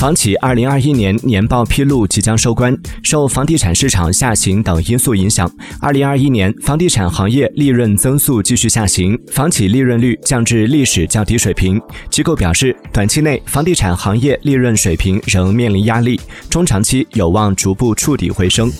房企二零二一年年报披露即将收官受房地产市场下行等因素影响二零二一年房地产行业利润增速继续下行房企利润率降至历史较低水平机构表示短期内房地产行业利润水平仍面临压力中长期有望逐步触底回升。